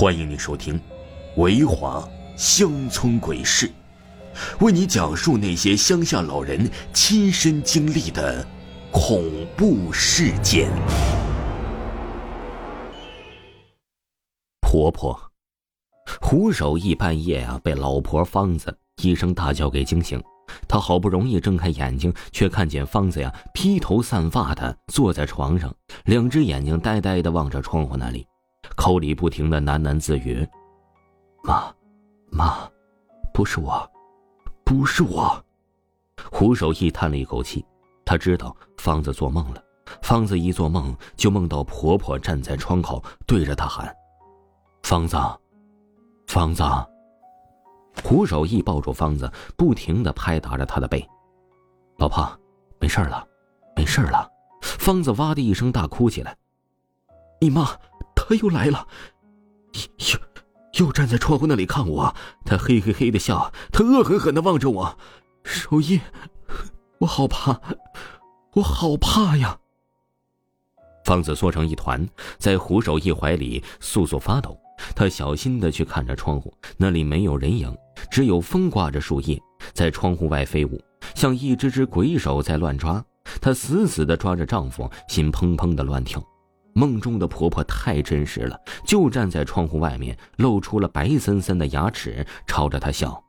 欢迎你收听《维华乡村鬼事》，为你讲述那些乡下老人亲身经历的恐怖事件。婆婆胡守义半夜啊，被老婆方子一声大叫给惊醒。他好不容易睁开眼睛，却看见方子呀披头散发的坐在床上，两只眼睛呆呆的望着窗户那里。口里不停的喃喃自语：“妈，妈，不是我，不是我。”胡守义叹了一口气，他知道芳子做梦了。芳子一做梦就梦到婆婆站在窗口对着他喊：“芳子，芳子。”胡守义抱住芳子，不停的拍打着她的背：“老婆，没事了，没事了。”芳子哇的一声大哭起来：“你妈。”他又来了，又又站在窗户那里看我。他嘿嘿嘿的笑，他恶狠狠的望着我。守义，我好怕，我好怕呀！芳子缩成一团，在胡守义怀里簌簌发抖。他小心的去看着窗户，那里没有人影，只有风刮着树叶在窗户外飞舞，像一只只鬼手在乱抓。她死死的抓着丈夫，心砰砰的乱跳。梦中的婆婆太真实了，就站在窗户外面，露出了白森森的牙齿，朝着她笑。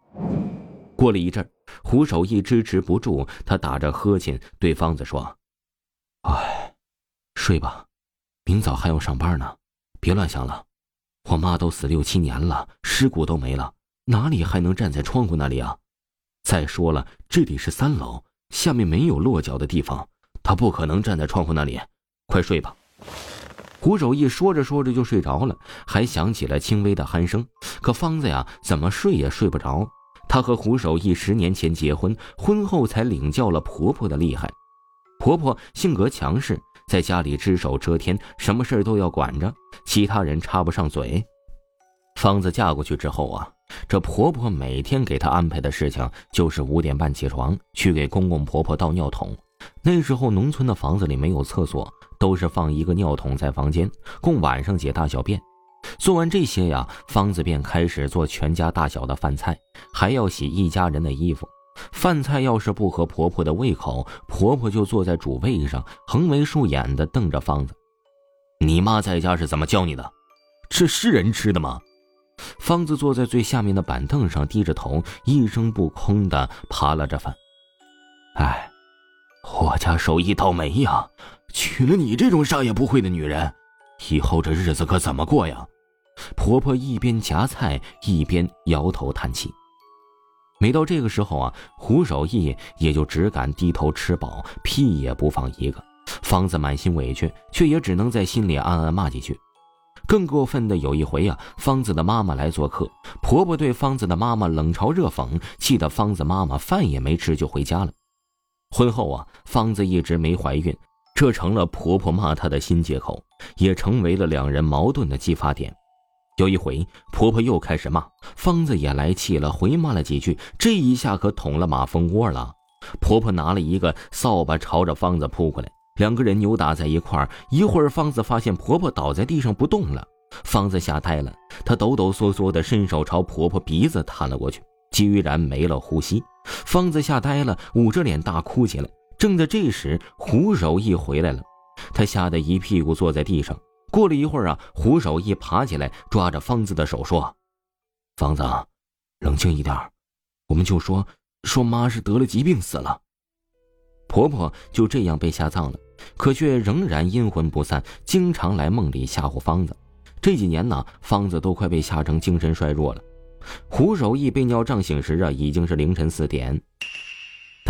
过了一阵儿，胡守义支持不住，他打着呵欠对芳子说：“哎，睡吧，明早还要上班呢，别乱想了。我妈都死六七年了，尸骨都没了，哪里还能站在窗户那里啊？再说了，这里是三楼，下面没有落脚的地方，她不可能站在窗户那里。快睡吧。”胡守义说着说着就睡着了，还响起了轻微的鼾声。可芳子呀，怎么睡也睡不着。她和胡守义十年前结婚，婚后才领教了婆婆的厉害。婆婆性格强势，在家里只手遮天，什么事都要管着，其他人插不上嘴。芳子嫁过去之后啊，这婆婆每天给她安排的事情就是五点半起床，去给公公婆婆倒尿桶。那时候农村的房子里没有厕所。都是放一个尿桶在房间，供晚上解大小便。做完这些呀，芳子便开始做全家大小的饭菜，还要洗一家人的衣服。饭菜要是不合婆婆的胃口，婆婆就坐在主位上，横眉竖眼的瞪着芳子：“你妈在家是怎么教你的？这是人吃的吗？”芳子坐在最下面的板凳上，低着头，一声不吭的扒拉着饭。哎，我家手艺倒霉呀！娶了你这种啥也不会的女人，以后这日子可怎么过呀？婆婆一边夹菜一边摇头叹气。每到这个时候啊，胡守义也就只敢低头吃饱，屁也不放一个。芳子满心委屈，却也只能在心里暗暗骂几句。更过分的有一回啊，芳子的妈妈来做客，婆婆对芳子的妈妈冷嘲热讽，气得芳子妈妈饭也没吃就回家了。婚后啊，芳子一直没怀孕。这成了婆婆骂她的新借口，也成为了两人矛盾的激发点。有一回，婆婆又开始骂，方子也来气了，回骂了几句。这一下可捅了马蜂窝了。婆婆拿了一个扫把，朝着方子扑过来，两个人扭打在一块儿。一会儿，方子发现婆婆倒在地上不动了，方子吓呆了，她抖抖嗦嗦的伸手朝婆婆鼻子探了过去，居然没了呼吸。方子吓呆了，捂着脸大哭起来。正在这时，胡守义回来了，他吓得一屁股坐在地上。过了一会儿啊，胡守义爬起来，抓着方子的手说：“方子，冷静一点，我们就说说妈是得了疾病死了。”婆婆就这样被下葬了，可却仍然阴魂不散，经常来梦里吓唬方子。这几年呢，方子都快被吓成精神衰弱了。胡守义被尿胀醒时啊，已经是凌晨四点。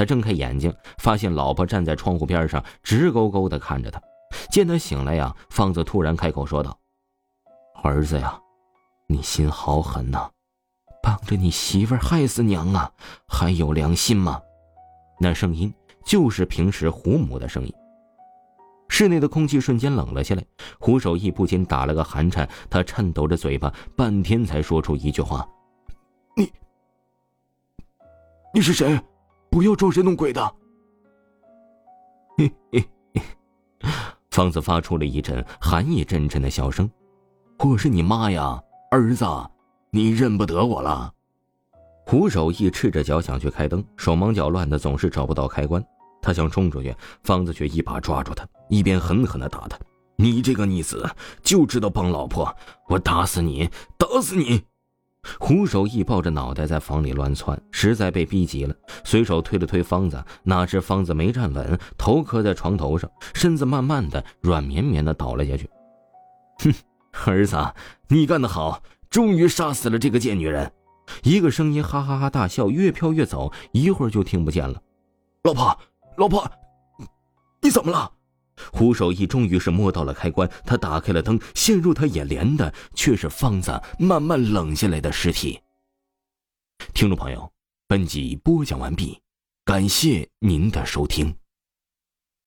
他睁开眼睛，发现老婆站在窗户边上，直勾勾地看着他。见他醒来呀，方子突然开口说道：“儿子呀，你心好狠呐，帮着你媳妇害死娘啊，还有良心吗？”那声音就是平时胡母的声音。室内的空气瞬间冷了下来，胡守义不禁打了个寒颤，他颤抖着嘴巴，半天才说出一句话：“你，你是谁？”不要装神弄鬼的！嘿嘿嘿，方子发出了一阵寒意阵阵的笑声。我是你妈呀！儿子，你认不得我了？胡守义赤着脚想去开灯，手忙脚乱的，总是找不到开关。他想冲出去，方子却一把抓住他，一边狠狠的打他：“你这个逆子，就知道帮老婆！我打死你，打死你！”胡守义抱着脑袋在房里乱窜，实在被逼急了，随手推了推方子，哪知方子没站稳，头磕在床头上，身子慢慢的软绵绵的倒了下去。哼，儿子，你干得好，终于杀死了这个贱女人！一个声音哈哈哈大笑，越飘越走，一会儿就听不见了。老婆，老婆，你怎么了？胡守义终于是摸到了开关，他打开了灯，陷入他眼帘的却是方子慢慢冷下来的尸体。听众朋友，本集播讲完毕，感谢您的收听。